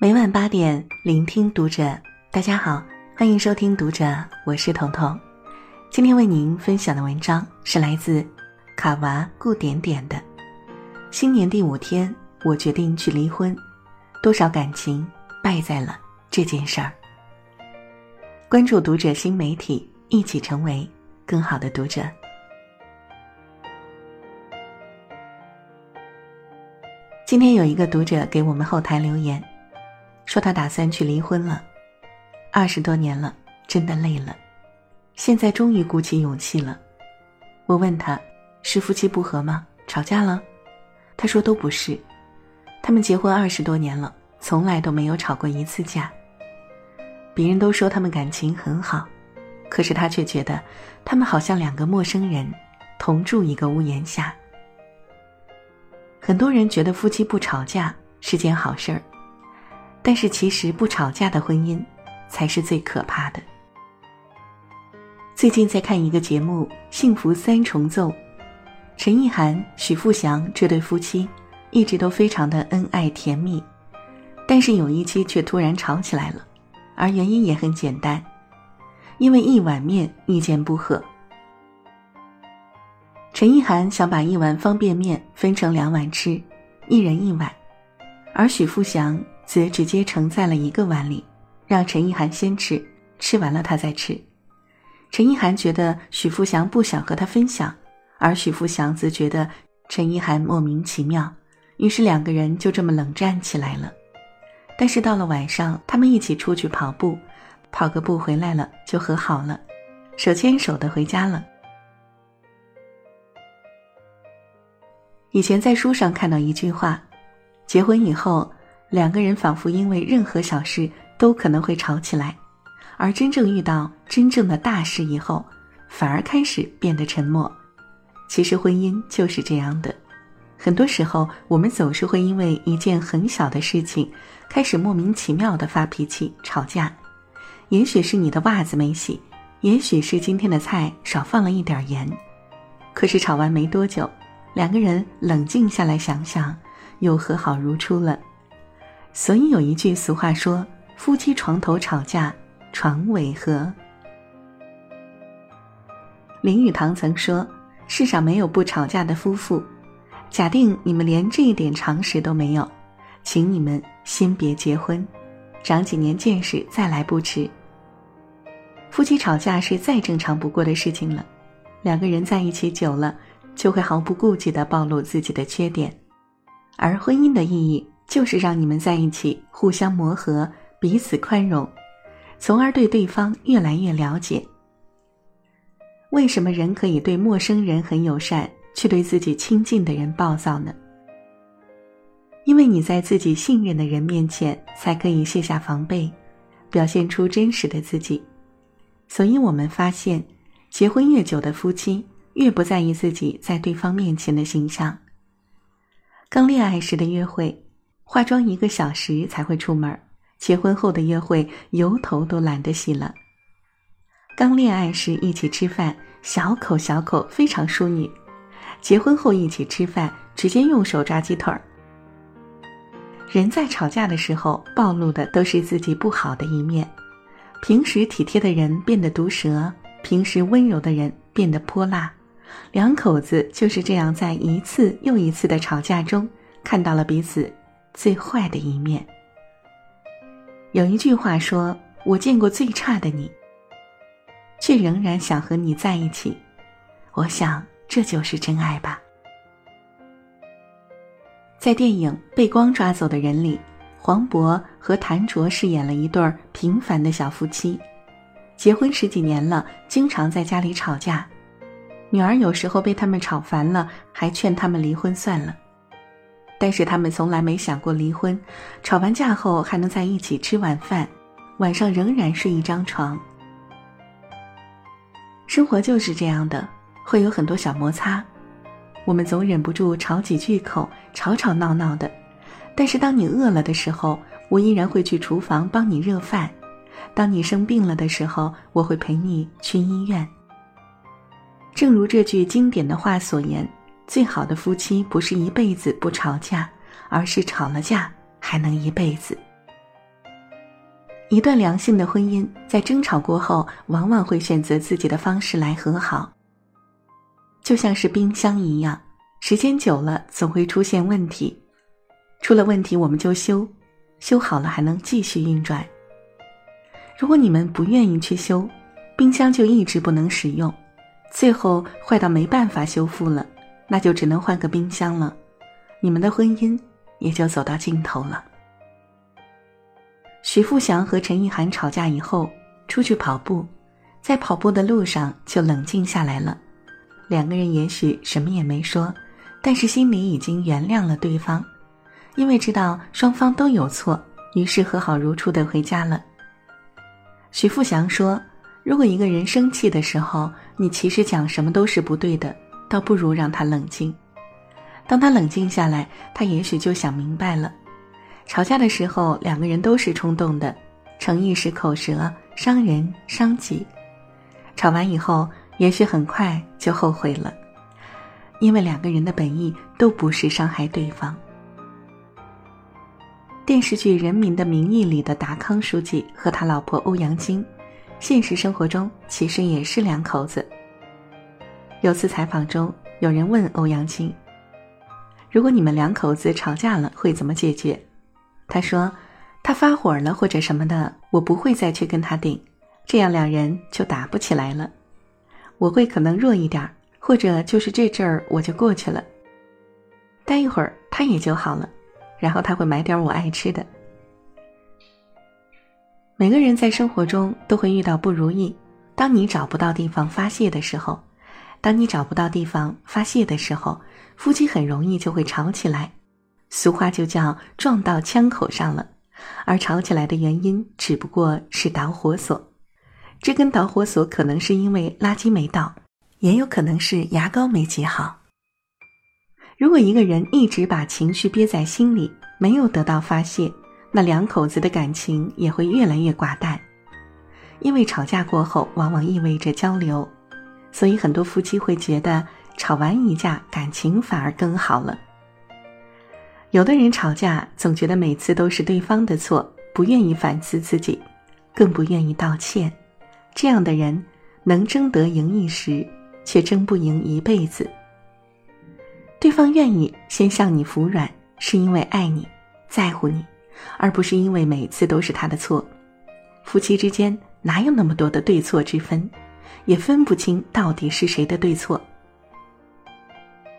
每晚八点，聆听读者。大家好，欢迎收听读者，我是彤彤。今天为您分享的文章是来自卡娃顾点点的。新年第五天，我决定去离婚，多少感情败在了这件事儿。关注读者新媒体，一起成为更好的读者。今天有一个读者给我们后台留言，说他打算去离婚了，二十多年了，真的累了，现在终于鼓起勇气了。我问他，是夫妻不和吗？吵架了？他说都不是，他们结婚二十多年了，从来都没有吵过一次架。别人都说他们感情很好，可是他却觉得，他们好像两个陌生人，同住一个屋檐下。很多人觉得夫妻不吵架是件好事儿，但是其实不吵架的婚姻才是最可怕的。最近在看一个节目《幸福三重奏》，陈意涵、许富祥这对夫妻一直都非常的恩爱甜蜜，但是有一期却突然吵起来了，而原因也很简单，因为一碗面意见不合。陈意涵想把一碗方便面分成两碗吃，一人一碗，而许富祥则直接盛在了一个碗里，让陈意涵先吃，吃完了他再吃。陈意涵觉得许富祥不想和他分享，而许富祥则觉得陈意涵莫名其妙，于是两个人就这么冷战起来了。但是到了晚上，他们一起出去跑步，跑个步回来了就和好了，手牵手的回家了。以前在书上看到一句话：结婚以后，两个人仿佛因为任何小事都可能会吵起来，而真正遇到真正的大事以后，反而开始变得沉默。其实婚姻就是这样的，很多时候我们总是会因为一件很小的事情，开始莫名其妙的发脾气、吵架。也许是你的袜子没洗，也许是今天的菜少放了一点盐，可是吵完没多久。两个人冷静下来想想，又和好如初了。所以有一句俗话说：“夫妻床头吵架，床尾和。”林语堂曾说：“世上没有不吵架的夫妇。”假定你们连这一点常识都没有，请你们先别结婚，长几年见识再来不迟。夫妻吵架是再正常不过的事情了，两个人在一起久了。就会毫不顾忌的暴露自己的缺点，而婚姻的意义就是让你们在一起互相磨合，彼此宽容，从而对对方越来越了解。为什么人可以对陌生人很友善，却对自己亲近的人暴躁呢？因为你在自己信任的人面前才可以卸下防备，表现出真实的自己。所以我们发现，结婚越久的夫妻。越不在意自己在对方面前的形象。刚恋爱时的约会，化妆一个小时才会出门；结婚后的约会，油头都懒得洗了。刚恋爱时一起吃饭，小口小口，非常淑女；结婚后一起吃饭，直接用手抓鸡腿儿。人在吵架的时候，暴露的都是自己不好的一面。平时体贴的人变得毒舌，平时温柔的人变得泼辣。两口子就是这样，在一次又一次的吵架中，看到了彼此最坏的一面。有一句话说：“我见过最差的你，却仍然想和你在一起。”我想，这就是真爱吧。在电影《被光抓走的人》里，黄渤和谭卓饰演了一对平凡的小夫妻，结婚十几年了，经常在家里吵架。女儿有时候被他们吵烦了，还劝他们离婚算了。但是他们从来没想过离婚，吵完架后还能在一起吃晚饭，晚上仍然睡一张床。生活就是这样的，会有很多小摩擦，我们总忍不住吵几句口，吵吵闹闹的。但是当你饿了的时候，我依然会去厨房帮你热饭；当你生病了的时候，我会陪你去医院。正如这句经典的话所言，最好的夫妻不是一辈子不吵架，而是吵了架还能一辈子。一段良性的婚姻在争吵过后，往往会选择自己的方式来和好。就像是冰箱一样，时间久了总会出现问题，出了问题我们就修，修好了还能继续运转。如果你们不愿意去修，冰箱就一直不能使用，最后坏到没办法修复了，那就只能换个冰箱了，你们的婚姻也就走到尽头了。徐富祥和陈意涵吵架以后，出去跑步，在跑步的路上就冷静下来了。两个人也许什么也没说，但是心里已经原谅了对方，因为知道双方都有错，于是和好如初的回家了。徐富祥说：“如果一个人生气的时候，你其实讲什么都是不对的，倒不如让他冷静。当他冷静下来，他也许就想明白了。”吵架的时候，两个人都是冲动的，逞一时口舌，伤人伤己。吵完以后，也许很快就后悔了，因为两个人的本意都不是伤害对方。电视剧《人民的名义》里的达康书记和他老婆欧阳菁，现实生活中其实也是两口子。有次采访中，有人问欧阳青：“如果你们两口子吵架了，会怎么解决？”他说：“他发火了或者什么的，我不会再去跟他顶，这样两人就打不起来了。我会可能弱一点，或者就是这阵儿我就过去了。待一会儿他也就好了，然后他会买点我爱吃的。每个人在生活中都会遇到不如意，当你找不到地方发泄的时候，当你找不到地方发泄的时候，夫妻很容易就会吵起来。”俗话就叫撞到枪口上了，而吵起来的原因只不过是导火索。这根导火索可能是因为垃圾没倒，也有可能是牙膏没挤好。如果一个人一直把情绪憋在心里，没有得到发泄，那两口子的感情也会越来越寡淡。因为吵架过后往往意味着交流，所以很多夫妻会觉得吵完一架，感情反而更好了。有的人吵架总觉得每次都是对方的错，不愿意反思自己，更不愿意道歉。这样的人能争得赢一时，却争不赢一辈子。对方愿意先向你服软，是因为爱你，在乎你，而不是因为每次都是他的错。夫妻之间哪有那么多的对错之分，也分不清到底是谁的对错。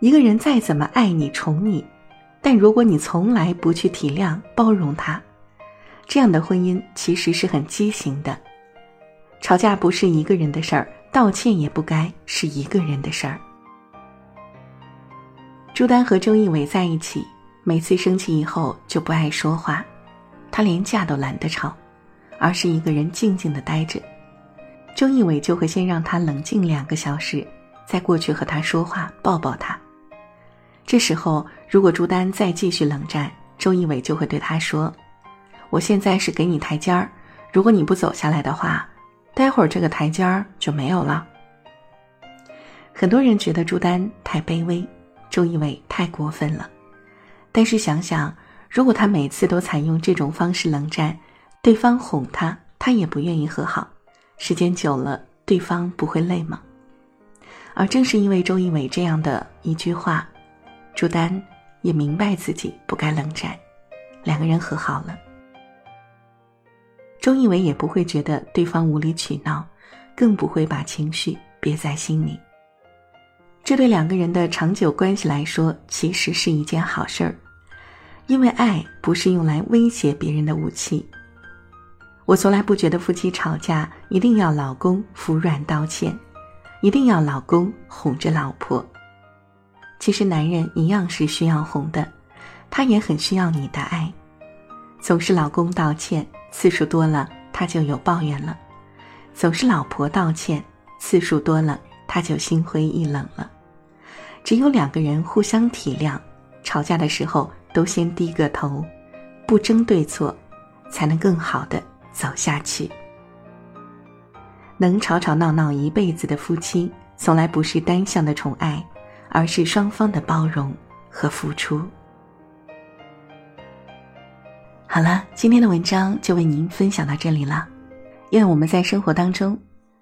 一个人再怎么爱你、宠你。但如果你从来不去体谅、包容他，这样的婚姻其实是很畸形的。吵架不是一个人的事儿，道歉也不该是一个人的事儿。朱丹和周一围在一起，每次生气以后就不爱说话，他连架都懒得吵，而是一个人静静的待着。周一围就会先让他冷静两个小时，再过去和他说话，抱抱他。这时候，如果朱丹再继续冷战，周一围就会对他说：“我现在是给你台阶儿，如果你不走下来的话，待会儿这个台阶儿就没有了。”很多人觉得朱丹太卑微，周一围太过分了。但是想想，如果他每次都采用这种方式冷战，对方哄他，他也不愿意和好，时间久了，对方不会累吗？而正是因为周一围这样的一句话。朱丹也明白自己不该冷战，两个人和好了。周一围也不会觉得对方无理取闹，更不会把情绪憋在心里。这对两个人的长久关系来说，其实是一件好事儿，因为爱不是用来威胁别人的武器。我从来不觉得夫妻吵架一定要老公服软道歉，一定要老公哄着老婆。其实男人一样是需要哄的，他也很需要你的爱。总是老公道歉次数多了，他就有抱怨了；总是老婆道歉次数多了，他就心灰意冷了。只有两个人互相体谅，吵架的时候都先低个头，不争对错，才能更好的走下去。能吵吵闹闹一辈子的夫妻，从来不是单向的宠爱。而是双方的包容和付出。好了，今天的文章就为您分享到这里了。愿我们在生活当中，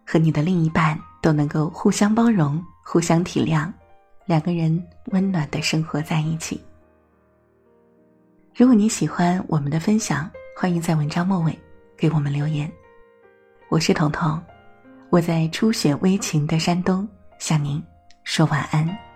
和你的另一半都能够互相包容、互相体谅，两个人温暖的生活在一起。如果你喜欢我们的分享，欢迎在文章末尾给我们留言。我是彤彤，我在初雪微晴的山东向您说晚安。